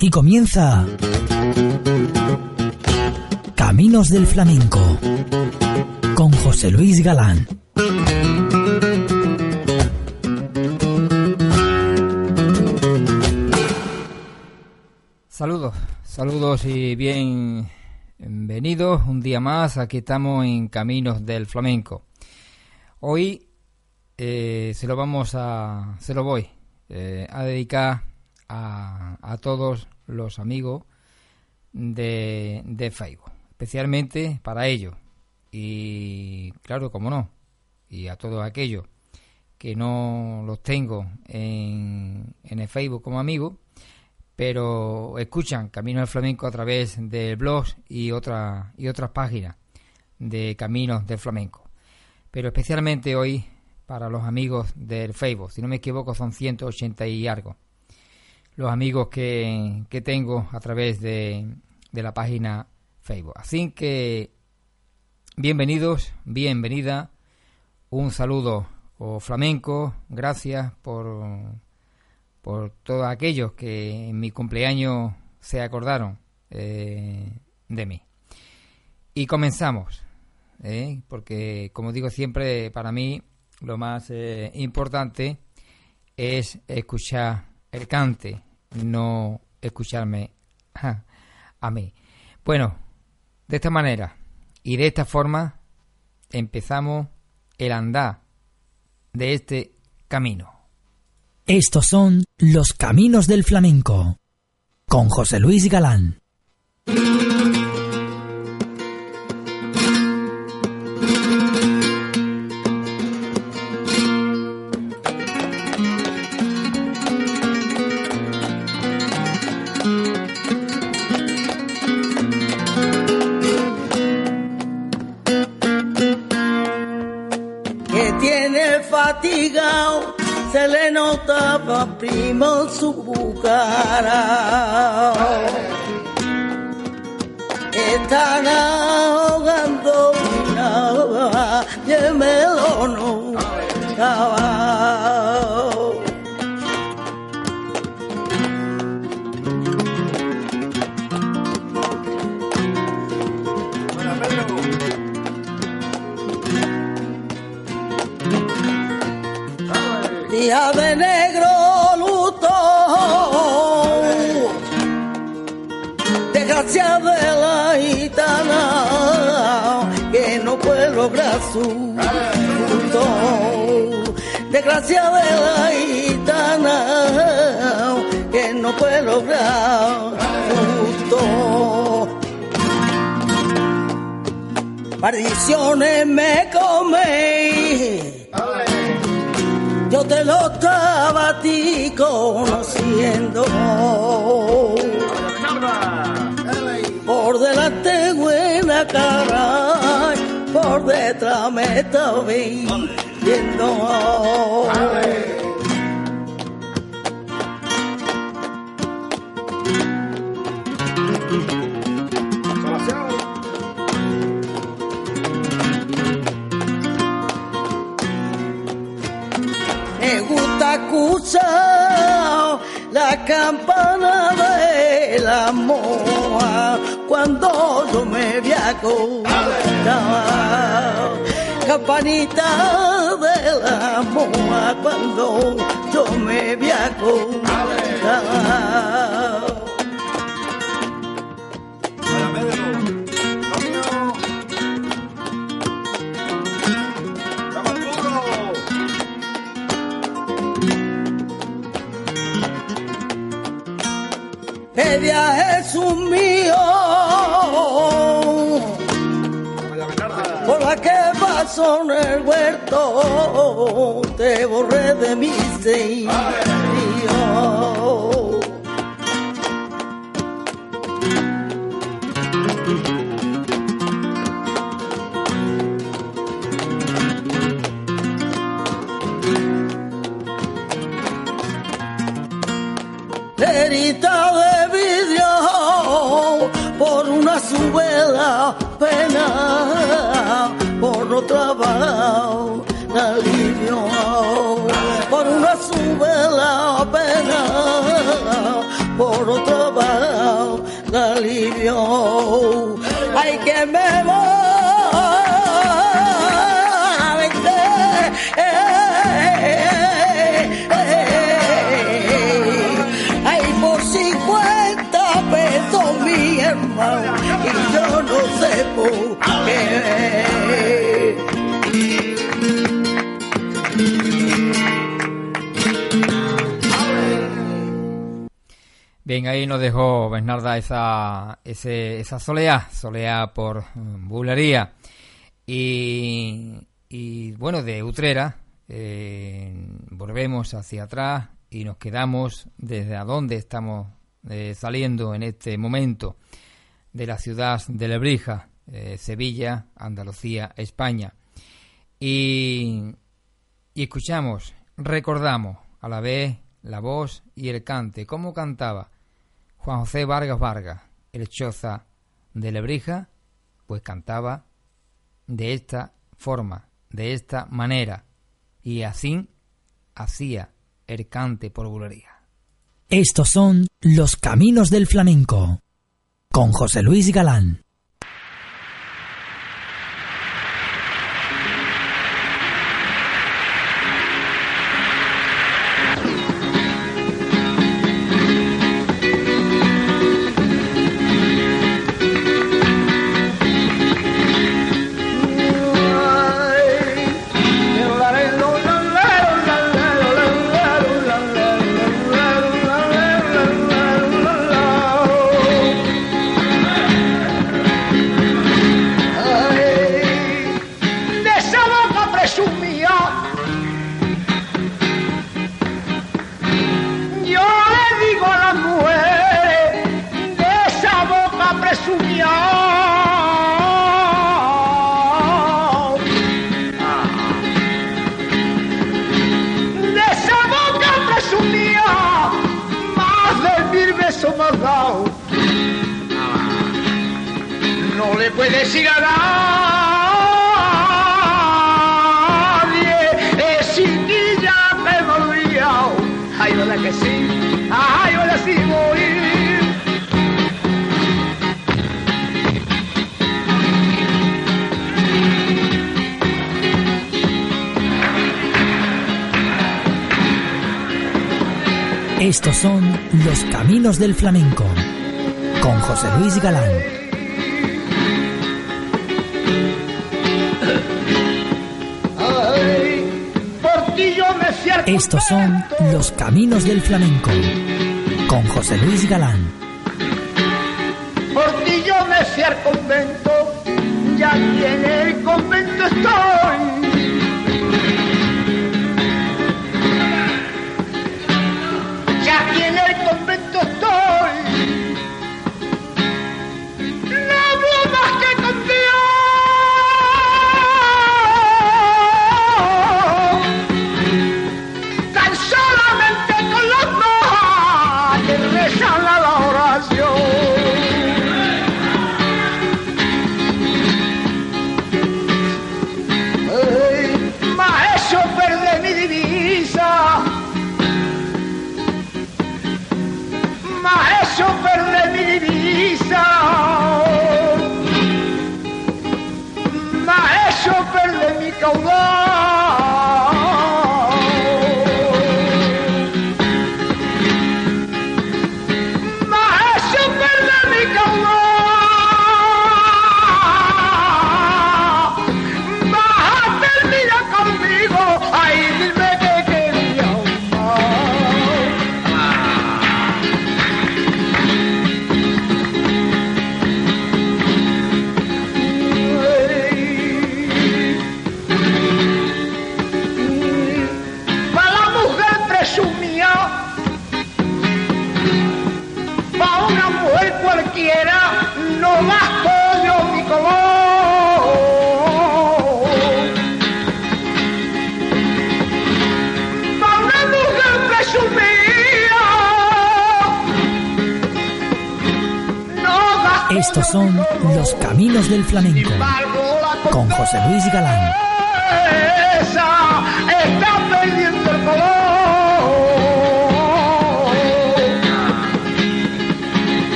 Aquí comienza Caminos del Flamenco con José Luis Galán. Saludos, saludos y bienvenidos un día más. Aquí estamos en Caminos del Flamenco. Hoy eh, se lo vamos a, se lo voy eh, a dedicar a, todos los amigos de, de Facebook, especialmente para ellos. Y claro, como no, y a todos aquellos que no los tengo en, en el Facebook como amigos, pero escuchan Caminos del Flamenco a través del blog y, otra, y otras páginas de Caminos del Flamenco. Pero especialmente hoy para los amigos del Facebook, si no me equivoco son 180 y algo los amigos que, tengo a través de, de la página Facebook. Así que bienvenidos, bienvenida, un saludo o flamenco, gracias por, por todos aquellos que en mi cumpleaños se acordaron eh, de mí. Y comenzamos, ¿eh? porque como digo siempre, para mí lo más eh, importante es escuchar el cante, no escucharme a mí. Bueno, de esta manera y de esta forma empezamos el andar de este camino. Estos son los caminos del flamenco con José Luis Galán. Se le notaba primo su cara. Están ahogando una y el melón día de negro luto, desgracia de la gitana que no puede lograr su luto, desgracia de la gitana que no puede lograr luto. Maldiciones me comen te lo estaba a ti conociendo. Por delante buena cara, por detrás me estaba viendo. La campana de la moa cuando yo me vi Campanita de la moa cuando yo me vi el viaje es un mío. Por la que pasó en el huerto, te borré de mi seis. Bien, ahí nos dejó Bernarda esa, esa soleá, soleá por mm, bulería. Y, y bueno, de Utrera eh, volvemos hacia atrás y nos quedamos desde a donde estamos eh, saliendo en este momento de la ciudad de Lebrija, eh, Sevilla, Andalucía, España. Y, y escuchamos, recordamos a la vez la voz y el cante, cómo cantaba Juan José Vargas Vargas, el choza de Lebrija, pues cantaba de esta forma, de esta manera, y así hacía el cante por bulería. Estos son los caminos del flamenco, con José Luis Galán. Son Los Caminos del Flamenco con José Luis Galán. Estos son Los Caminos del Flamenco con José Luis Galán. Por ti yo me fui al convento, ya en el convento estoy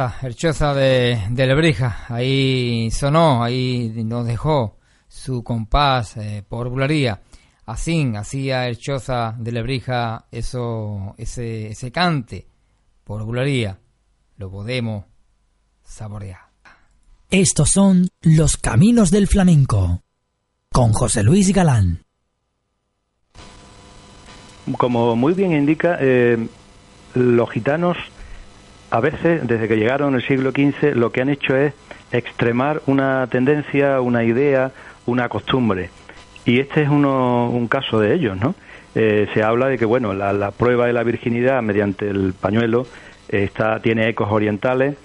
El Choza, el Choza de, de Lebrija, ahí sonó, ahí nos dejó su compás eh, por bularía. Así hacía el Choza de Lebrija eso, ese, ese cante por bularía. Lo podemos saborear. Estos son los caminos del flamenco con José Luis Galán. Como muy bien indica, eh, los gitanos a veces, desde que llegaron en el siglo XV, lo que han hecho es extremar una tendencia, una idea, una costumbre. Y este es uno, un caso de ellos, ¿no? Eh, se habla de que, bueno, la, prueba de la virginidad mediante el pañuelo está, tiene ecos orientales,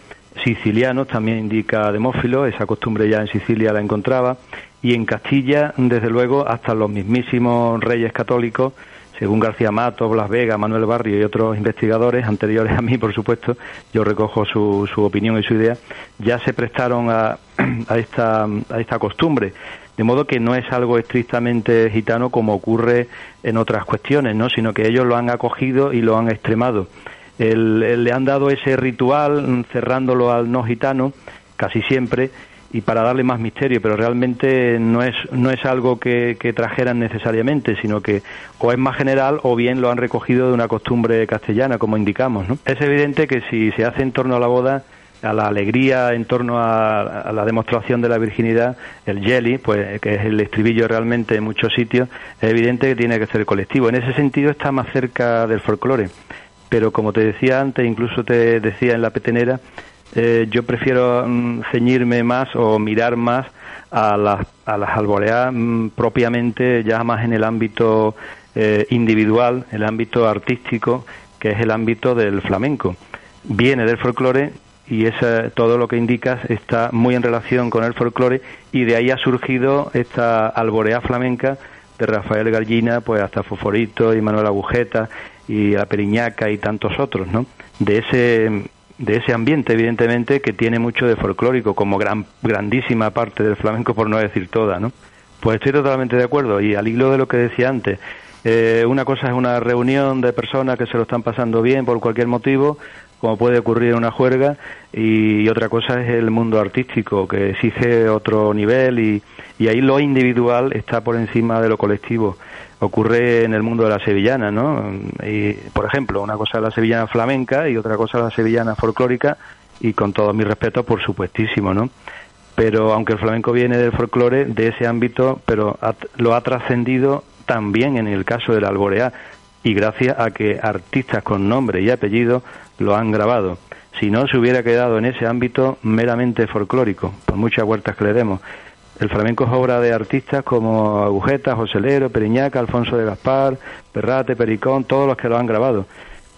sicilianos, también indica Demófilo, esa costumbre ya en Sicilia la encontraba, y en Castilla, desde luego, hasta los mismísimos reyes católicos según García Mato, Blas Vega, Manuel Barrio y otros investigadores anteriores a mí, por supuesto, yo recojo su, su opinión y su idea, ya se prestaron a, a, esta, a esta costumbre. De modo que no es algo estrictamente gitano como ocurre en otras cuestiones, ¿no? sino que ellos lo han acogido y lo han extremado. le han dado ese ritual cerrándolo al no gitano, casi siempre, y para darle más misterio, pero realmente no es, no es algo que, trajeran necesariamente, sino que o es más general o bien lo han recogido de una costumbre castellana, como indicamos. ¿no? Es evidente que si se hace en torno a la boda, a la alegría en torno a, la demostración de la virginidad, el jelly, pues que es el estribillo realmente en muchos sitios, es evidente que tiene que ser colectivo. En ese sentido está más cerca del folclore. Pero como te decía antes, incluso te decía en la petenera, eh, yo prefiero mm, ceñirme más o mirar más a las, a las alboreas mm, propiamente ya más en el ámbito eh, individual, el ámbito artístico, que es el ámbito del flamenco. Viene del folclore y esa, todo lo que indicas está muy en relación con el folclore y de ahí ha surgido esta alborea flamenca de Rafael Gallina, pues hasta Foforito y Manuel Agujeta y la Periñaca y tantos otros, ¿no? De ese de ese ambiente, evidentemente, que tiene mucho de folclórico, como gran, grandísima parte del flamenco, por no decir toda, ¿no? Pues estoy totalmente de acuerdo, y al hilo de lo que decía antes, eh, una cosa es una reunión de personas que se lo están pasando bien por cualquier motivo, como puede ocurrir en una juerga, y, otra cosa es el mundo artístico, que exige otro nivel, y, y ahí lo individual está por encima de lo colectivo ocurre en el mundo de la sevillana, ¿no? Y, por ejemplo, una cosa es la sevillana flamenca y otra cosa la sevillana folclórica y con todos mis respetos, por supuestísimo, ¿no? Pero aunque el flamenco viene del folclore, de ese ámbito, pero lo ha trascendido también en el caso del alboreá y gracias a que artistas con nombre y apellido lo han grabado. Si no, se hubiera quedado en ese ámbito meramente folclórico, por muchas vueltas que le demos. El flamenco es obra de artistas como Agujeta, Joselero, Periñaca, Alfonso de Gaspar, Perrate, Pericón, todos los que lo han grabado.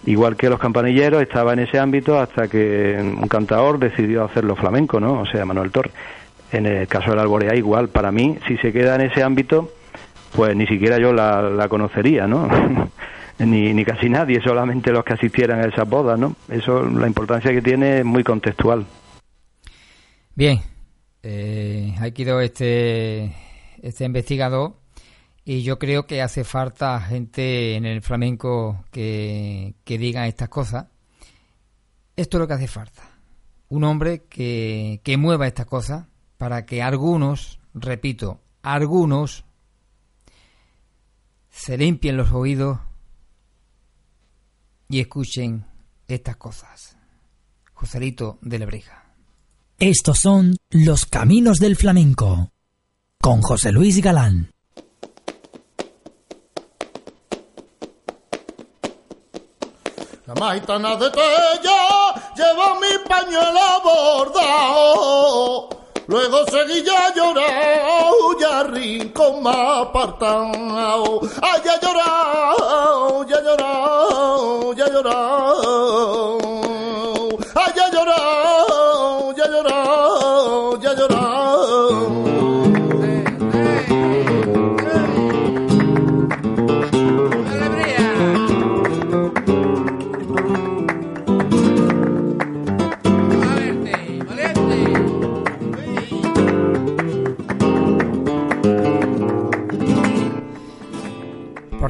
Igual que los campanilleros, estaba en ese ámbito hasta que un cantador decidió hacerlo flamenco, ¿no? O sea, Manuel Torres. En el caso del Alborea, igual. Para mí, si se queda en ese ámbito, pues ni siquiera yo la, conocería, ¿no? ni, ni casi nadie, solamente los que asistieran a esas bodas, ¿no? Eso, la importancia que tiene es muy contextual. Bien, eh, quedado este, este investigador y yo creo que hace falta gente en el flamenco que, que diga estas cosas. Esto es lo que hace falta. Un hombre que, que mueva estas cosas para que algunos, repito, algunos se limpien los oídos y escuchen estas cosas. Joselito de Lebrija. Estos son los caminos del flamenco con José Luis Galán. La maitana de Tella lleva mi pañuelo bordado. Luego seguía llorando, ya rincón más apartado. Ay, ya llorado, ya llorado, ya llorado.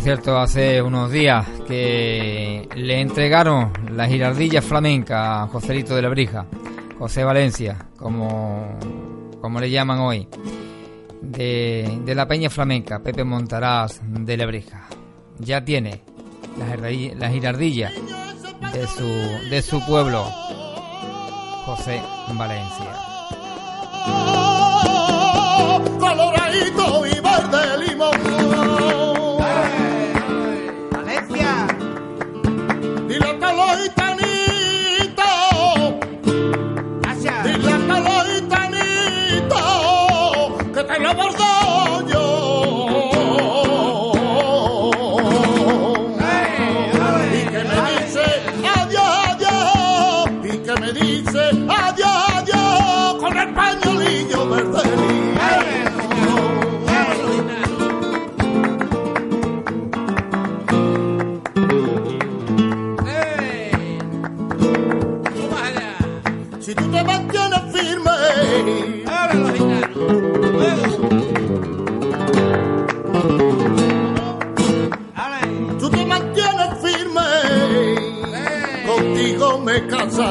Cierto, hace unos días que le entregaron la girardilla flamenca, Joselito de la Brija, José Valencia, como, como le llaman hoy, de, de la Peña Flamenca, Pepe Montaraz de la Brija. Ya tiene la girardilla, de, su, de su pueblo, José Valencia. Coloradito y verde limón.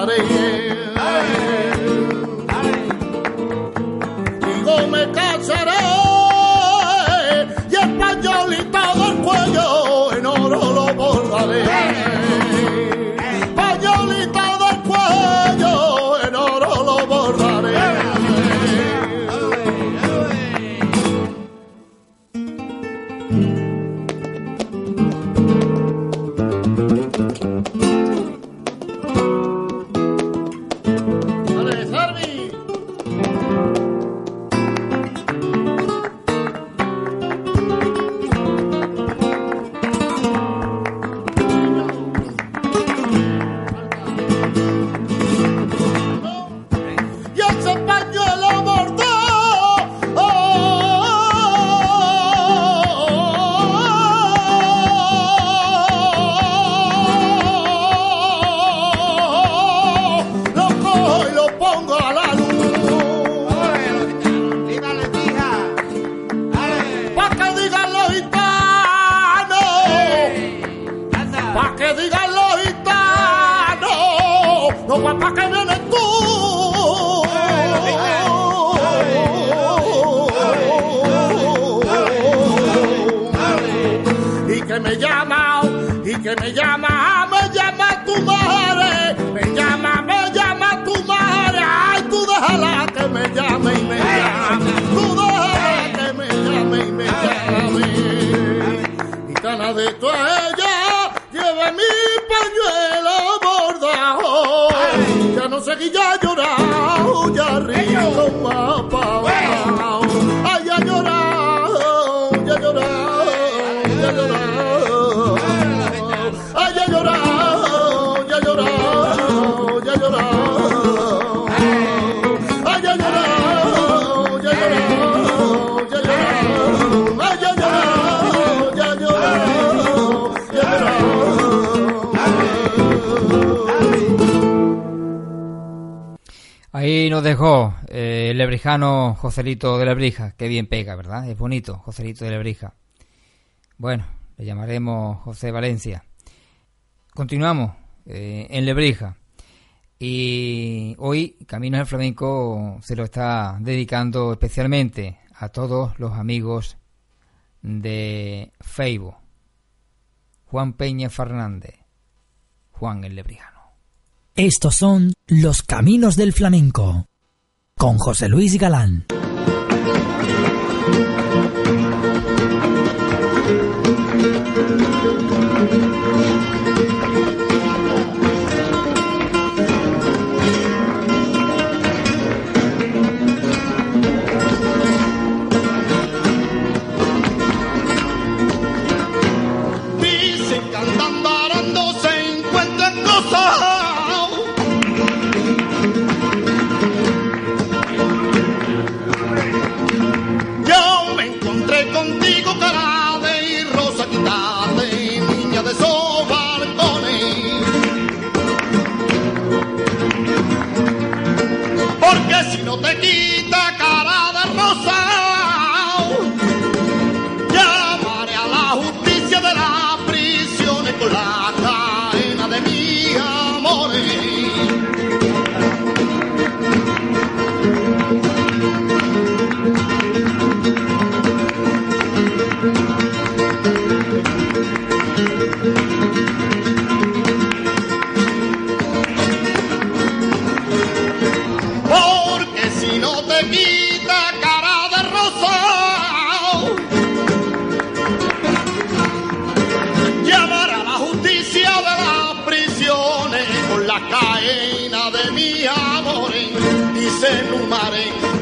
Dejó Joselito de Lebrija. Qué bien pega, ¿verdad? Es bonito, Joselito de Lebrija. Bueno, le llamaremos José Valencia. Continuamos eh, en Lebrija. Y hoy Caminos del Flamenco se lo está dedicando especialmente a todos los amigos de Facebook. Juan Peña Fernández. Juan el Lebrijano. Estos son los caminos del flamenco con José Luis Galán.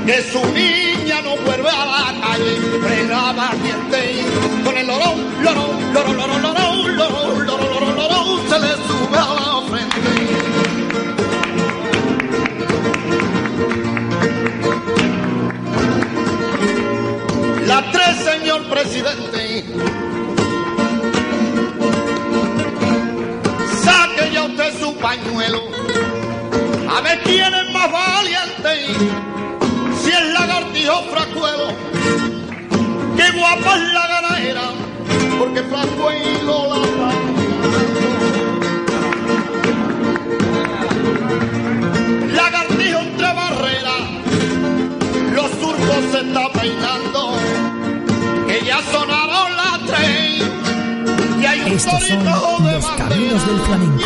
Que su niña no vuelve a la calle, fregaba diente con el lorón, lorón, lorón, lorón, lorón, lorón, peinando, que ya sonaron las tres. Y hay un Estos son los caminos del flamenco,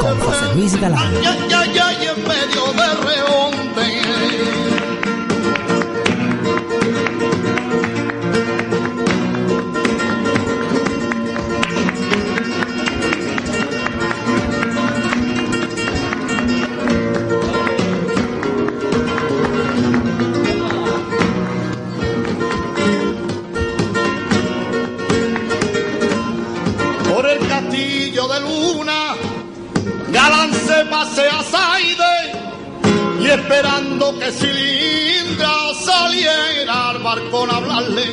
con José Luis Galán. Ay, ay, ay, ay, en medio de. Que Cilindra saliera al barcón a hablarle.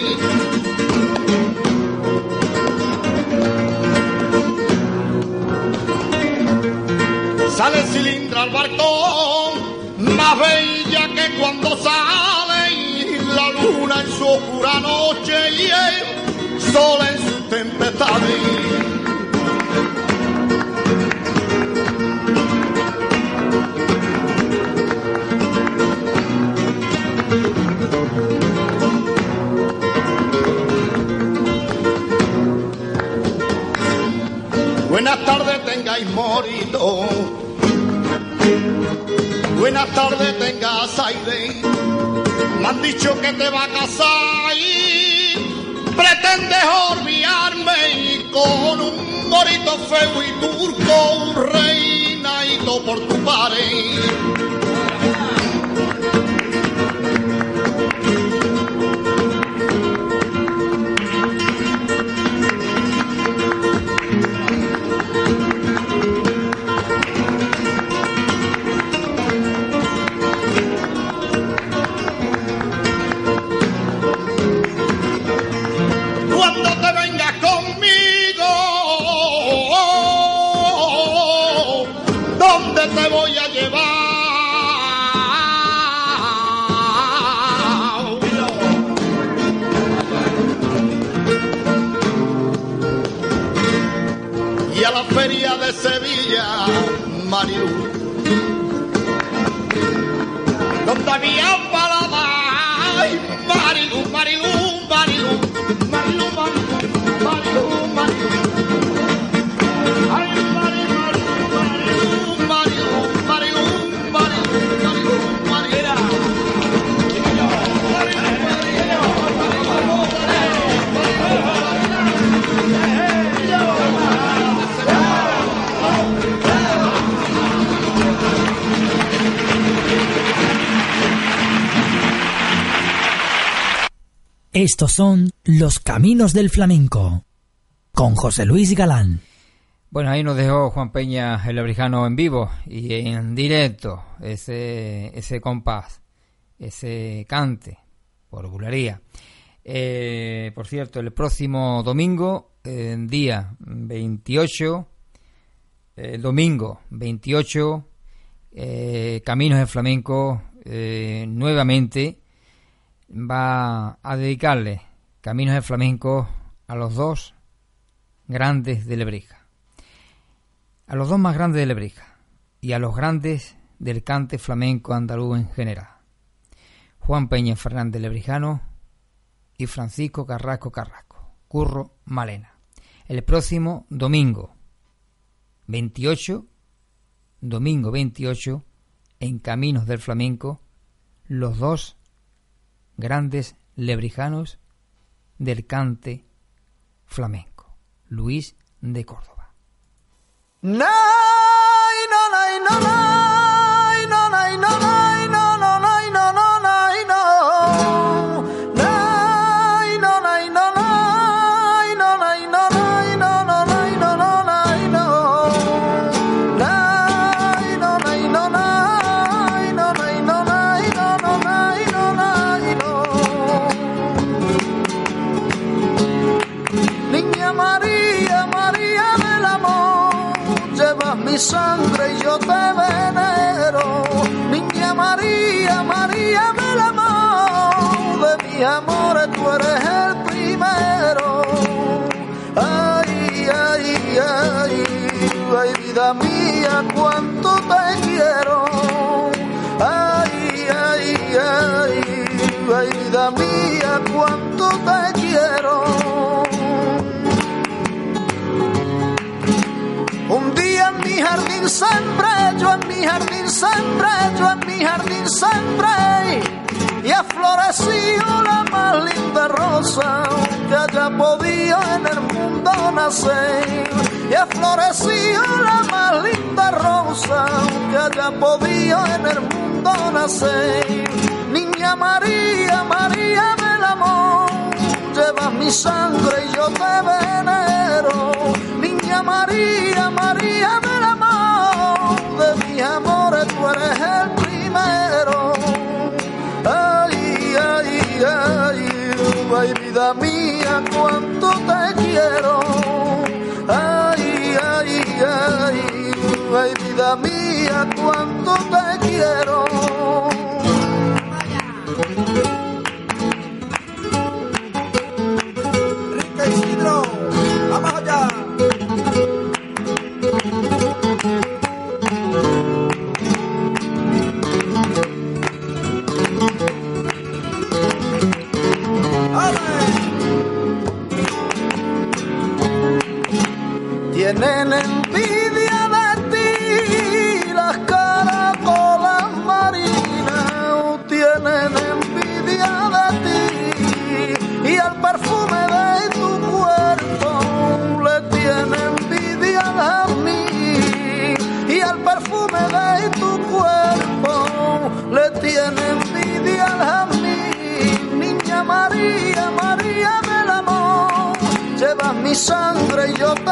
Sale Cilindra al barcón, más bella que cuando sale la luna en su oscura noche y el sol en sus tempestades. Buenas tardes tengáis morito. Buenas tardes tengas aire. Me han dicho que te va a casar y pretendes olvidarme con un morito feo y turco, un reinadito por tu pared. Estos son los caminos del flamenco, con José Luis Galán. Bueno, ahí nos dejó Juan Peña el abrijano en vivo y en directo ese, ese compás, ese cante, por bularía. Eh, por cierto, el próximo domingo, día 28, el domingo 28, eh, Caminos del Flamenco eh, nuevamente va a dedicarle Caminos del Flamenco a los dos grandes de Lebrija a los dos más grandes de Lebrija y a los grandes del cante flamenco andaluz en general. Juan Peña Fernández Lebrijano y Francisco Carrasco Carrasco, Curro Malena. El próximo domingo 28, domingo 28, en Caminos del Flamenco, los dos grandes lebrijanos del cante flamenco, Luis de Córdoba. Un día mi jardín sembré, yo en mi jardín sembré, yo en mi jardín sembré. Y ha florecido la más linda rosa que haya podido en el mundo nacer. Y ha la más linda rosa que haya podido en el mundo nacer. Niña María, María llevas mi sangre y yo te venero. Niña María, María del amor, de mi amor tú eres el primero. Ay, ay, ay, ay, vida mía, cuánto te quiero. Ay, ay, ay, ay, vida mía, cuánto te quiero. Sangre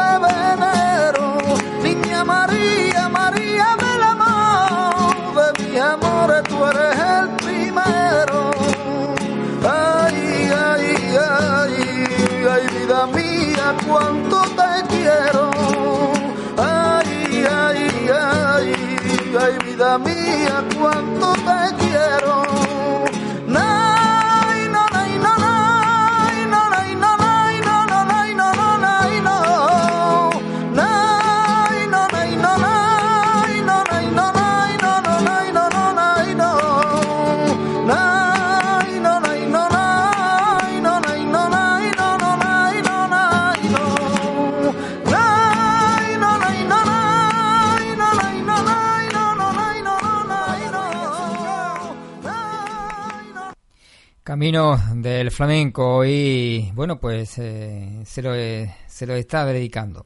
Camino del flamenco y bueno pues eh, se, lo, eh, se lo está dedicando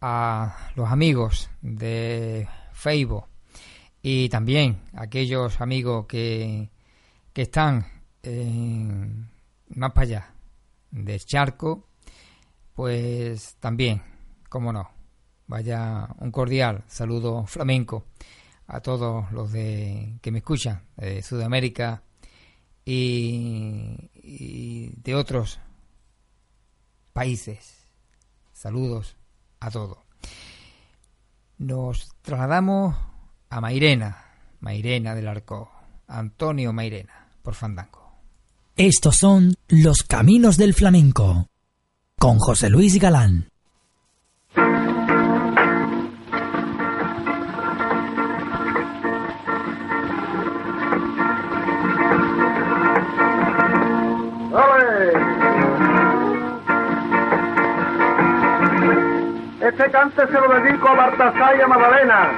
a los amigos de Facebook y también a aquellos amigos que, que están en- más para allá del charco pues también, como no, vaya un cordial saludo flamenco a todos los de que me escuchan de Sudamérica y, de otros países. Saludos a todos. Nos trasladamos a Mairena, Mairena del Arco, Antonio Mairena, por Fandango. Estos son los caminos del flamenco con José Luis Galán. este cante se lo dedico a Baltasar y a Magdalena.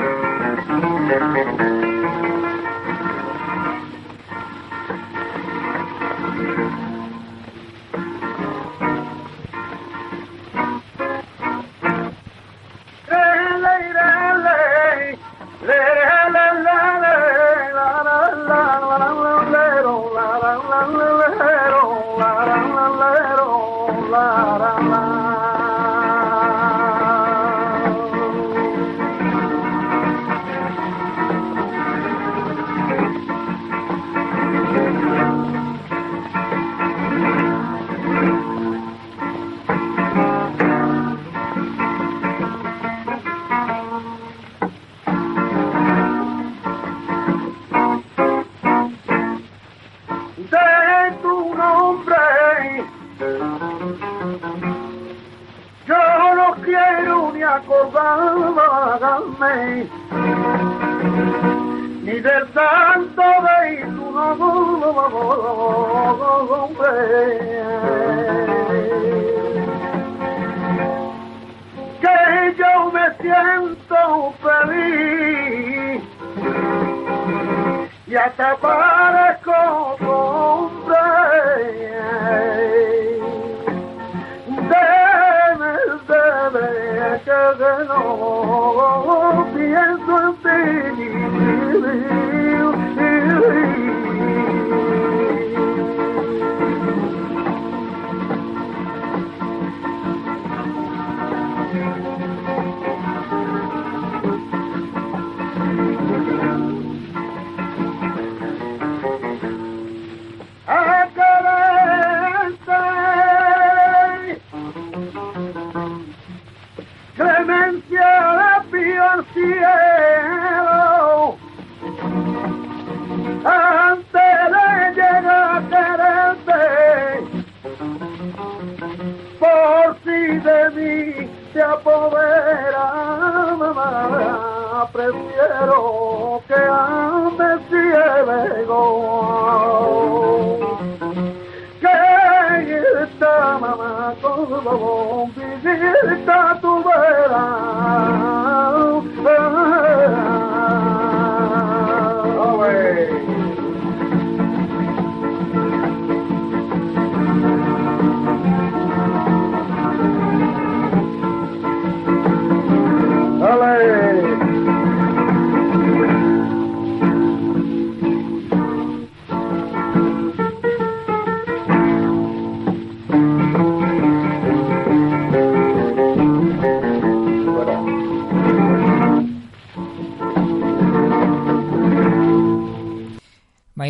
Lady, lady, lady. Ni del santo de tu nombre. Que yo me siento feliz y hasta parezco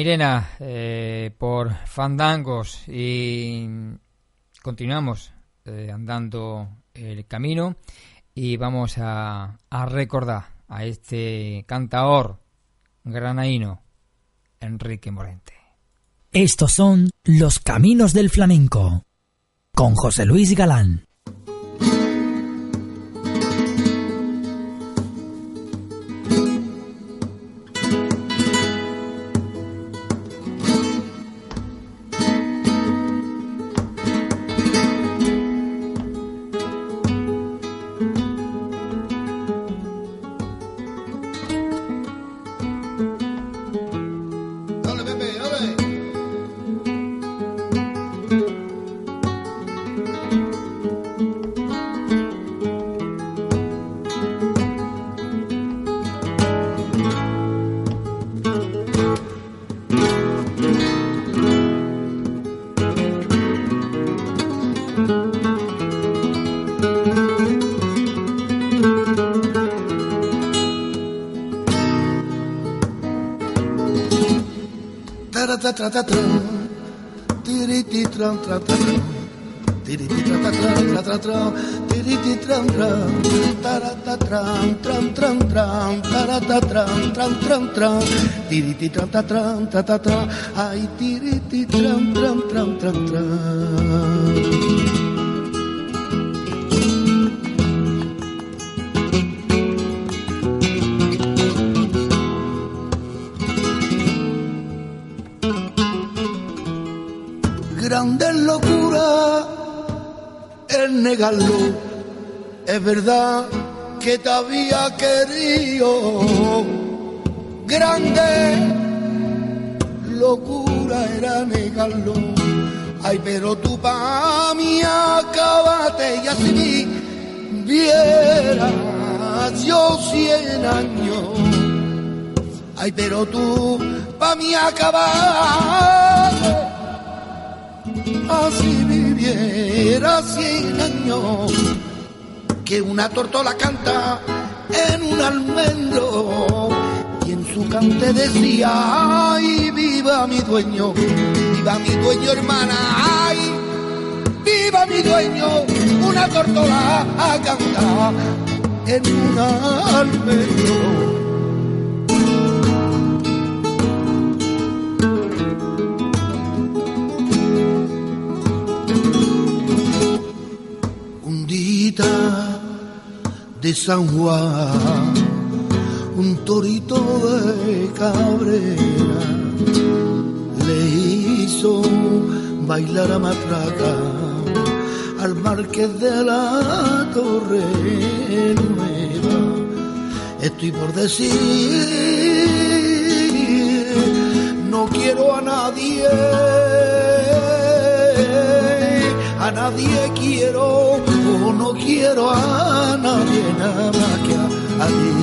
Mairena, eh, por fandangos y continuamos eh, andando el camino y vamos a, a recordar a este cantaor granaíno, Enrique Morente. Estos son los caminos del flamenco con José Luis Galán. Tram-tram-tram. Tiri-ti-tram-ta-tram, ta-ta-tra. Ay, tiri-ti-tram, tram-tram, tram-tram. grande locura el negarlo. Es verdad que te había querido. Locura era negarlo. Ay, pero tú pa' mí acabate y así vieras yo cien años. Ay, pero tú pa' mí acabaste así viviera cien años, que una tortola canta en un almendro y en su cante decía, ay, viva mi dueño, viva mi dueño hermana, ay, viva mi dueño, una tortola a cantar en un almendro. un de San Juan torito de Cabrera le hizo bailar a matraca al marqués de la Torre Nueva. Estoy por decir, no quiero a nadie, a nadie quiero, o no quiero a nadie nada más que a, a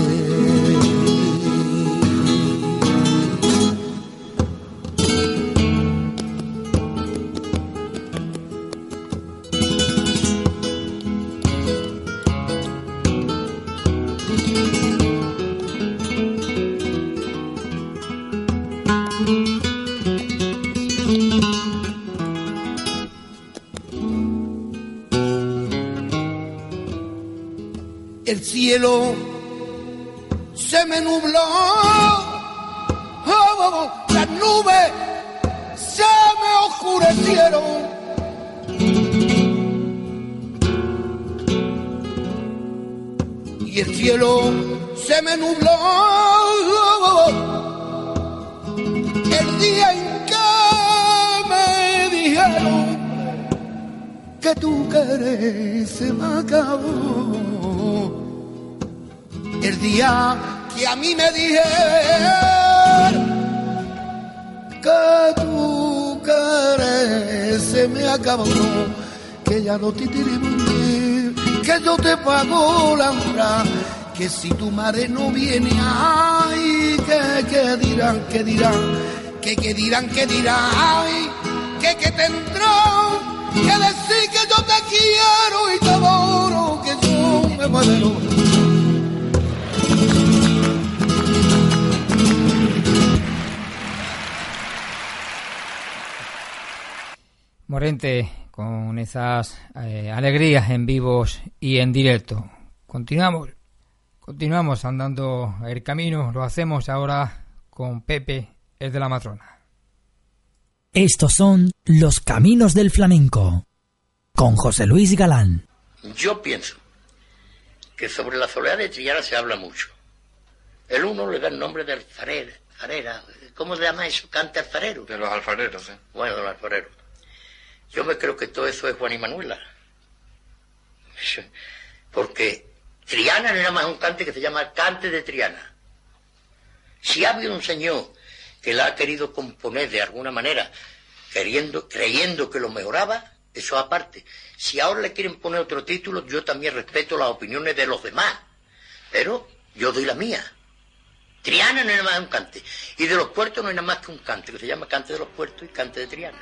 el cielo se me nubló, oh, las nubes se me oscurecieron. Y el cielo se me nubló. El día en que me dijeron que tu querer se me acabó el día que a mí me dijeron que tu querer se me acabó, que ya no te tiré que yo te pago la hora, que si tu madre no viene, ay, que, que dirán, que dirán, que, que dirán, que dirán, ay, que, que tendrán que decir que yo te quiero y te adoro, que yo me muero Morente, con esas eh, alegrías en vivos y en directo. Continuamos, continuamos andando el camino, lo hacemos ahora con Pepe, el de la matrona. Estos son los caminos del flamenco, con José Luis Galán. Yo pienso que sobre la soledad de Triana se habla mucho. El uno le da el nombre de alfarera, farera, ¿cómo se llama eso? Cante alfarero. De los alfareros, ¿eh? Bueno, de los alfareros. Yo me creo que todo eso es Juan y Manuela. Porque Triana no era más un cante que se llama Cante de Triana. Si ha habido un señor que la ha querido componer de alguna manera, creyendo que lo mejoraba, eso aparte. Si ahora le quieren poner otro título, yo también respeto las opiniones de los demás. Pero yo doy la mía. Triana no es nada más un cante. Y de los puertos no hay nada más que un cante, que se llama Cante de los Puertos y Cante de Triana.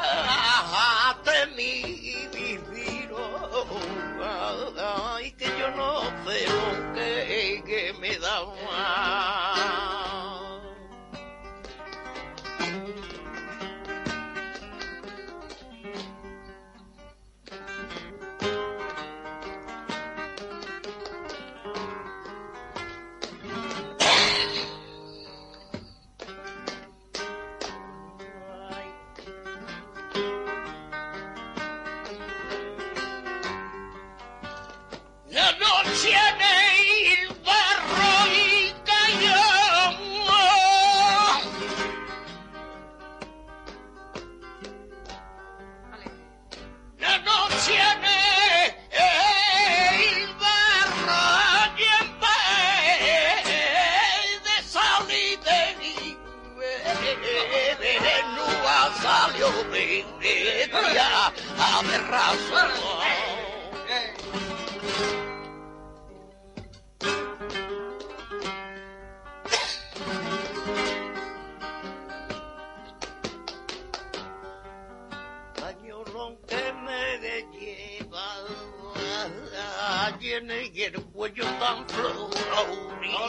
el cuello tan florido.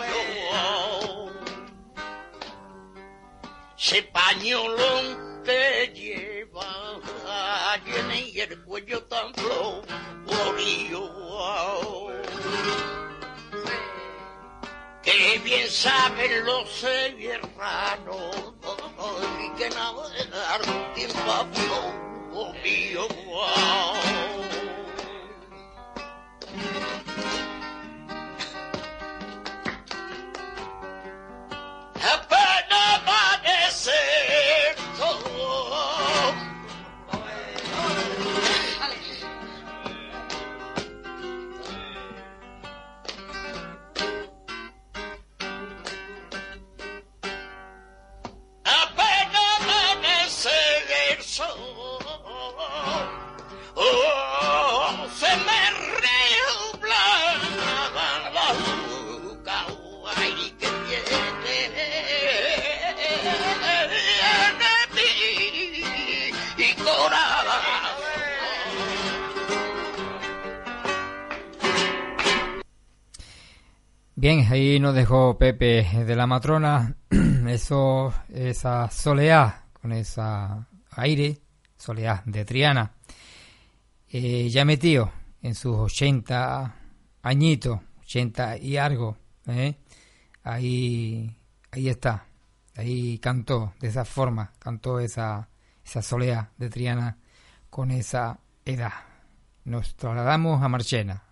Ese pañolón que lleva tiene el cuello tan florido. Que bien saben los serranos y que navegar tiempo a mío. say. Bien, ahí nos dejó Pepe de la matrona, eso, esa soleá, con esa aire, soleá de Triana. Eh, ya metido en sus 80 añitos, 80 y algo, ¿eh? ahí, ahí está, ahí cantó de esa forma, cantó esa, esa de Triana con esa edad. Nos trasladamos a Marchena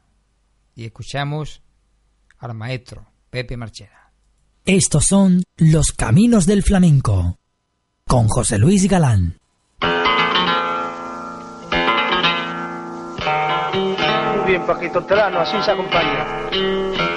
y escuchamos al maestro Pepe Marchena. Estos son los caminos del flamenco con José Luis Galán. Muy bien, Paquito Terano, así se acompaña.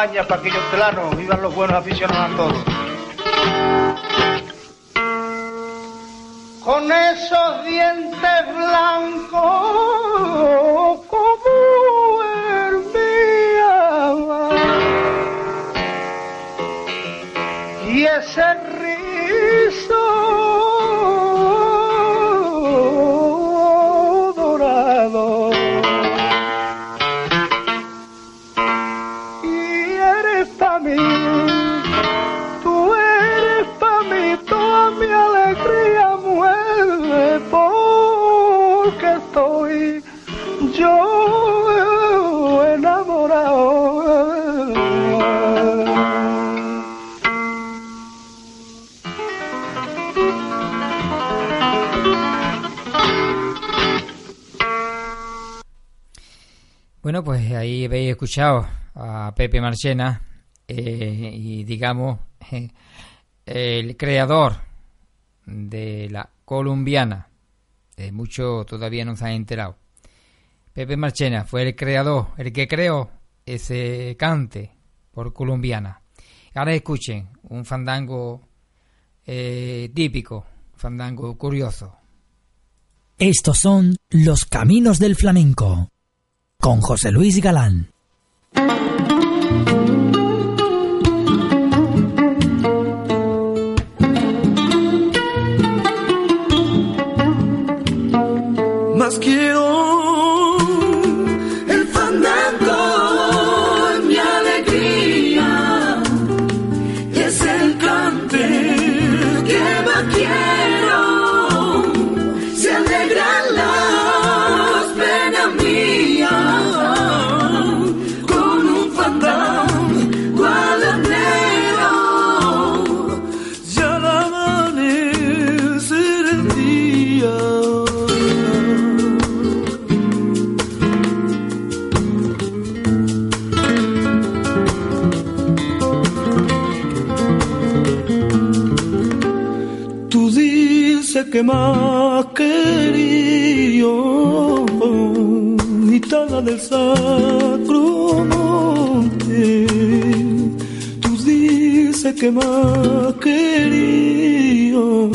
Se acompaña Paquillo Telano, vivan los buenos aficionados a todos. con esos dientes blancos Pues ahí habéis escuchado a Pepe Marchena eh, y digamos el creador de la colombiana. Eh, mucho todavía no se han enterado. Pepe Marchena fue el creador, el que creó ese cante por colombiana. Ahora escuchen un fandango eh, típico, fandango curioso. Estos son los caminos del flamenco con José Luis Galán. Más quiero que más querido mitad del sacro monte. Tú dices que más querido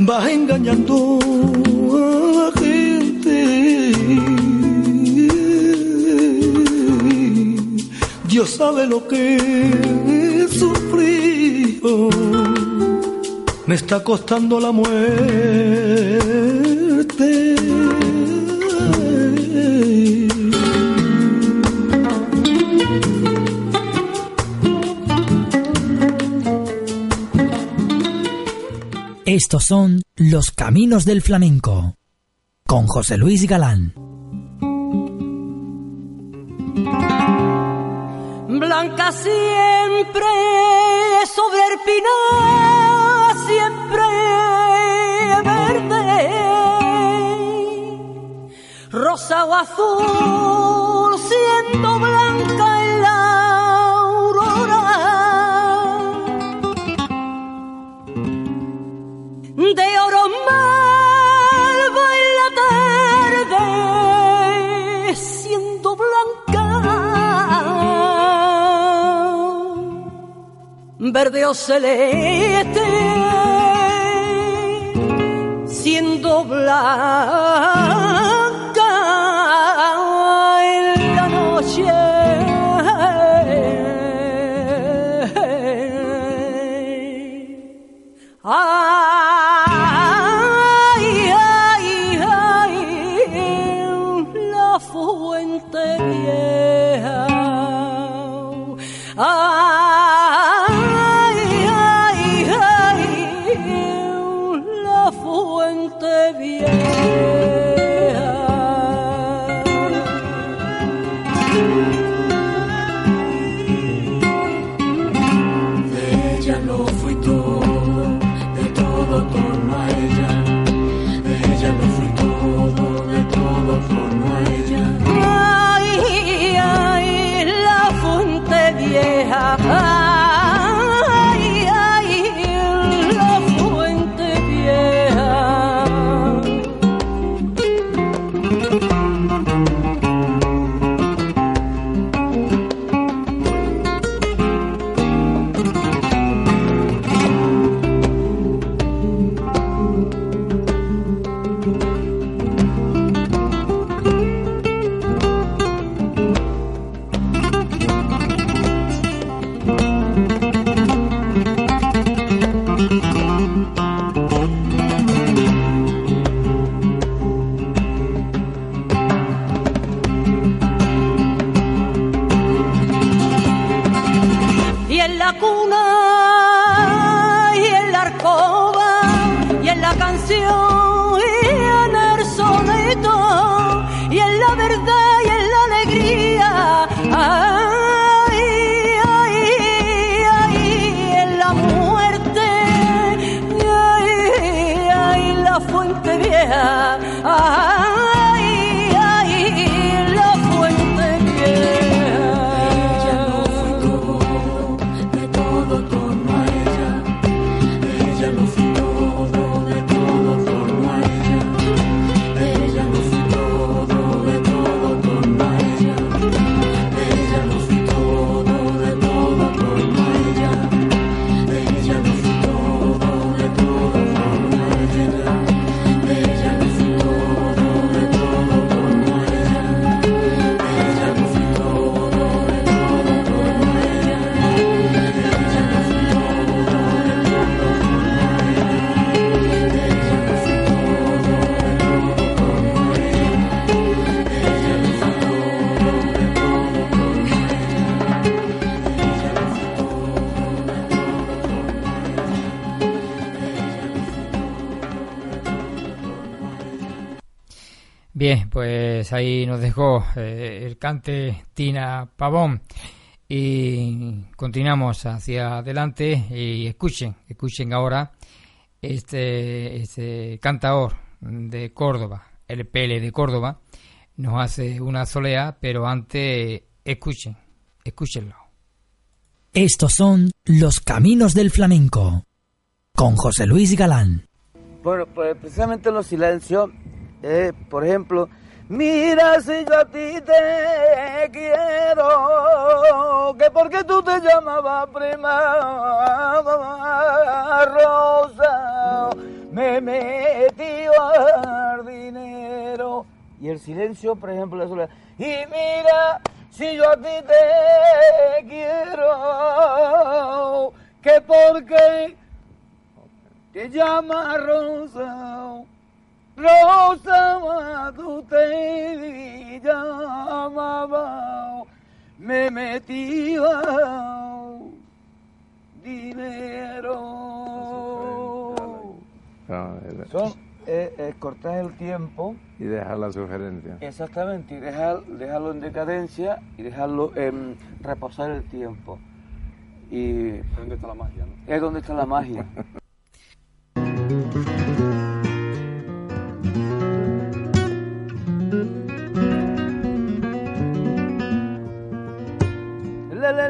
vas engañando a la gente. Dios sabe lo que he sufrido me está costando la muerte. Estos son los caminos del flamenco con José Luis Galán. Blanca siempre sobre el pinar, rosa o azul, siendo blanca en la aurora. De oro malva en la tarde, siendo blanca verde o celeste, siendo blanca Bien, pues ahí nos dejó eh, el cante Tina Pavón y continuamos hacia adelante y escuchen, escuchen ahora este, este cantador de Córdoba, el Pele de Córdoba, nos hace una solea, pero antes escuchen, escúchenlo. Estos son los caminos del flamenco con José Luis Galán. Bueno, pues precisamente los silencios, eh, por ejemplo, mira si yo a ti te quiero, que porque tú te llamabas prima rosa, me metí al dinero. Y el silencio, por ejemplo, la soledad. Y mira si yo a ti te quiero, que porque te llama Rosa, Rosa, tú te llamaba, me metía dinero. Son, eh, eh, cortar el tiempo. Y dejar la sugerencia. Exactamente, y dejar, dejarlo en decadencia y dejarlo en reposar el tiempo. Y ¿Dónde está la magia? No? es donde está la magia. Le le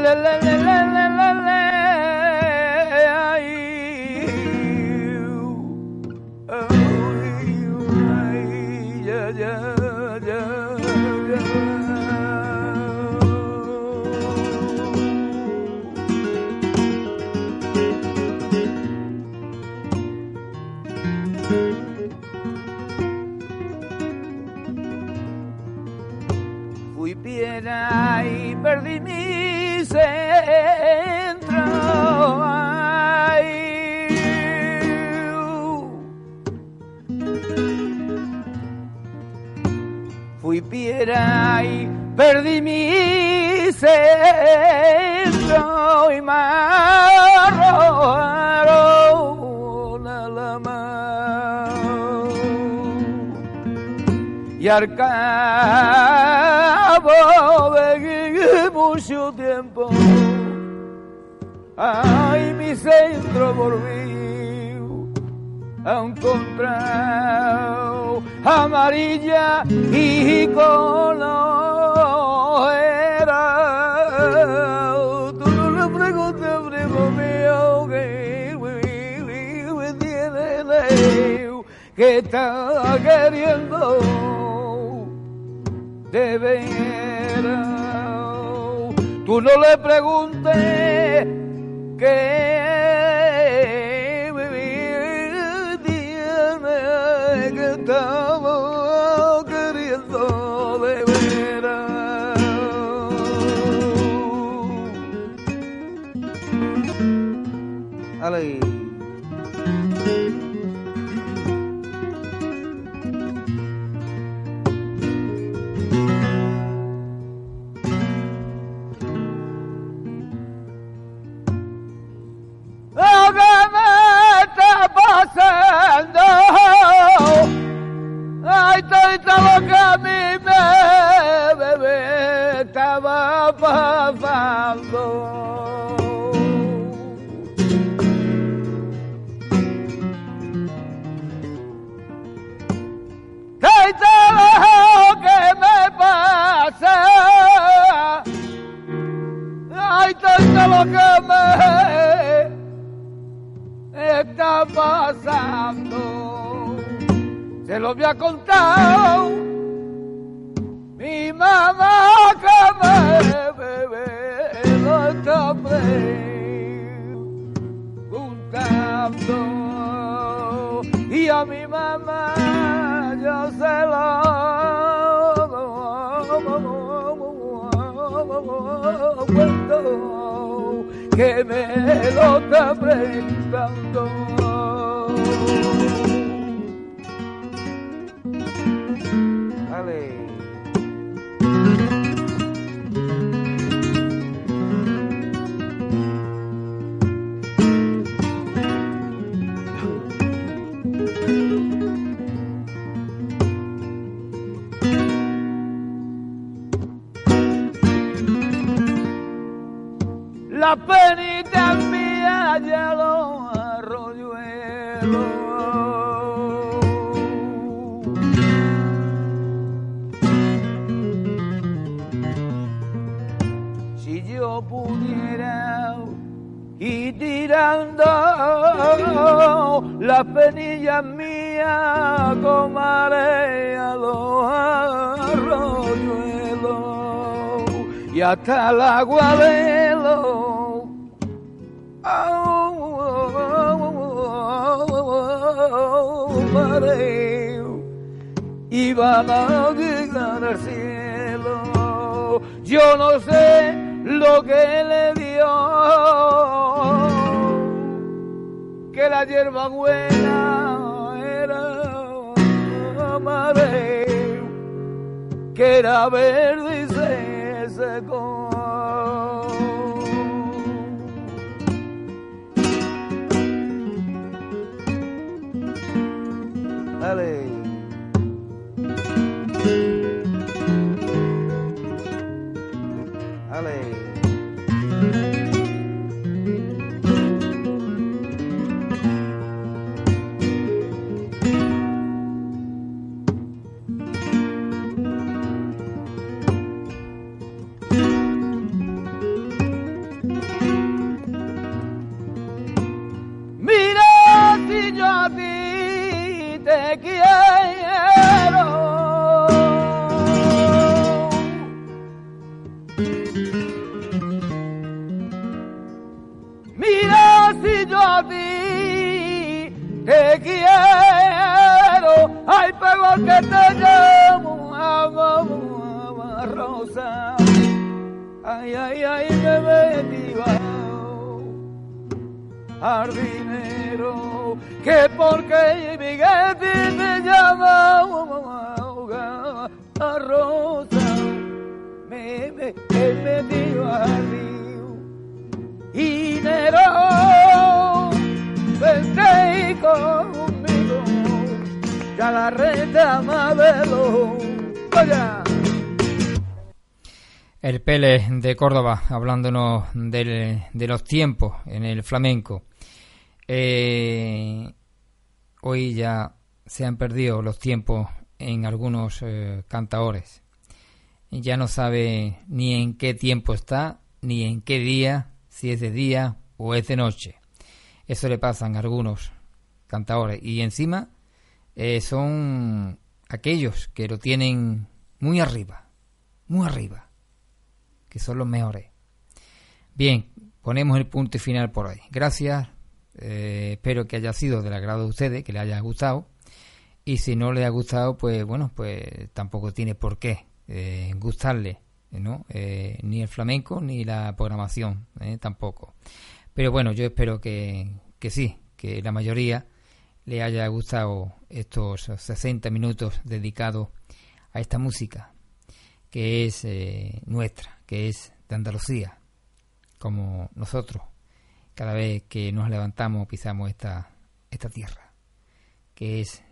le le le le Lo había contado mi mamá que me bebe está preguntando. Y a mi mamá yo se lo cuento que me lo está preguntando. La penita mía ya los arroyuelos. Si yo pudiera ir tirando las penillas mías con marea los arroyuelos y hasta el aguadelo. mareo, y van a llegar al cielo. Yo no sé lo que le dio, que la hierba buena era mareo, que era verde y se secó. Córdoba, hablándonos del- de los tiempos en el flamenco. Eh, hoy ya se han perdido los tiempos en algunos eh, cantaores. Ya no sabe ni en qué tiempo está, ni en qué día, si es de día o es de noche. Eso le pasan a algunos cantaores. Y encima eh, son aquellos que lo tienen muy arriba, muy arriba son los mejores. Bien, ponemos el punto final por hoy. Gracias, eh, espero que haya sido del agrado de ustedes, que les haya gustado. Y si no les ha gustado, pues bueno, pues tampoco tiene por qué eh, gustarle, ¿no? Eh, ni el flamenco ni la programación, ¿eh? tampoco. Pero bueno, yo espero que, que sí, que la mayoría le haya gustado estos 60 minutos dedicados a esta música que es nuestra, que es de Andalucía, como nosotros, cada vez que nos levantamos pisamos esta, esta tierra, que es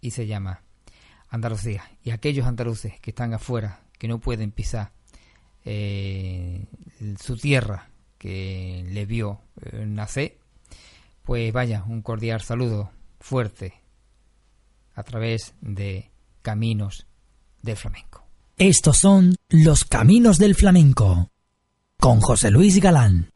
y se llama Andalucía. Y aquellos andaluces que están afuera, que no pueden pisar eh, su tierra, que le vio eh, nacer, pues vaya, un cordial saludo fuerte a través de Caminos del Flamenco. Estos son los caminos del flamenco con José Luis Galán.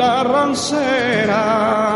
La rancera.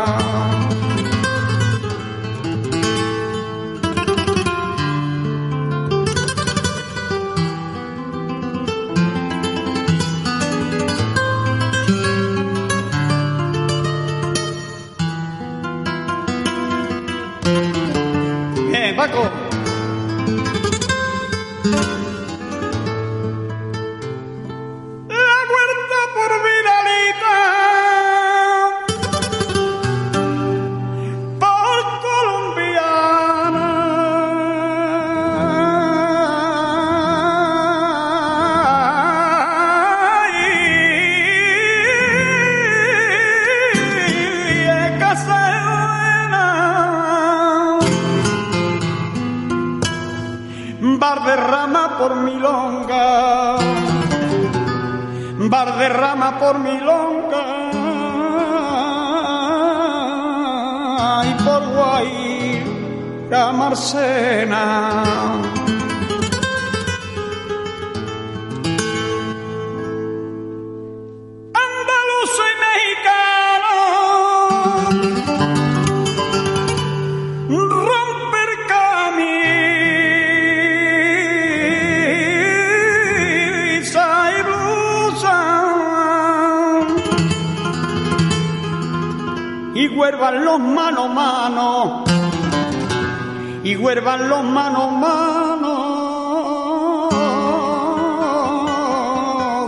Los mano mano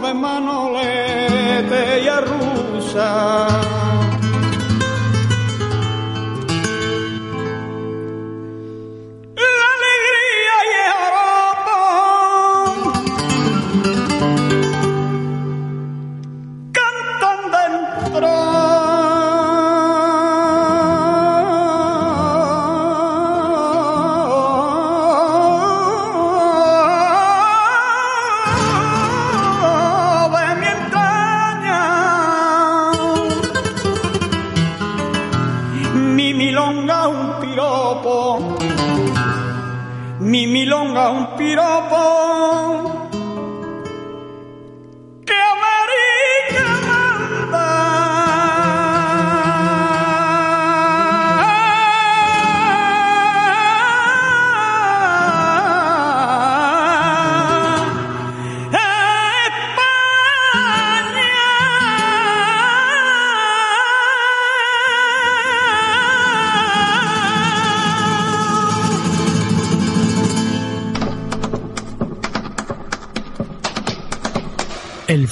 de manolete y arrusa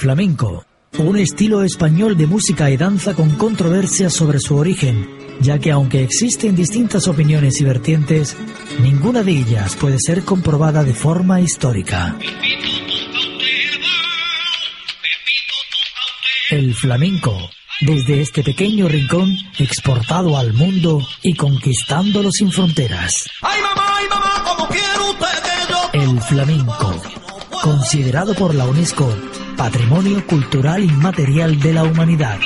flamenco, un estilo español de música y danza con controversias sobre su origen, ya que aunque existen distintas opiniones y vertientes, ninguna de ellas puede ser comprobada de forma histórica. El flamenco, desde este pequeño rincón, exportado al mundo y conquistándolo sin fronteras. El flamenco, considerado por la UNESCO Patrimonio Cultural Inmaterial de la Humanidad.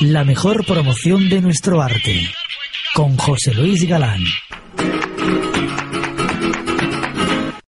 La mejor promoción de nuestro arte, con José Luis Galán.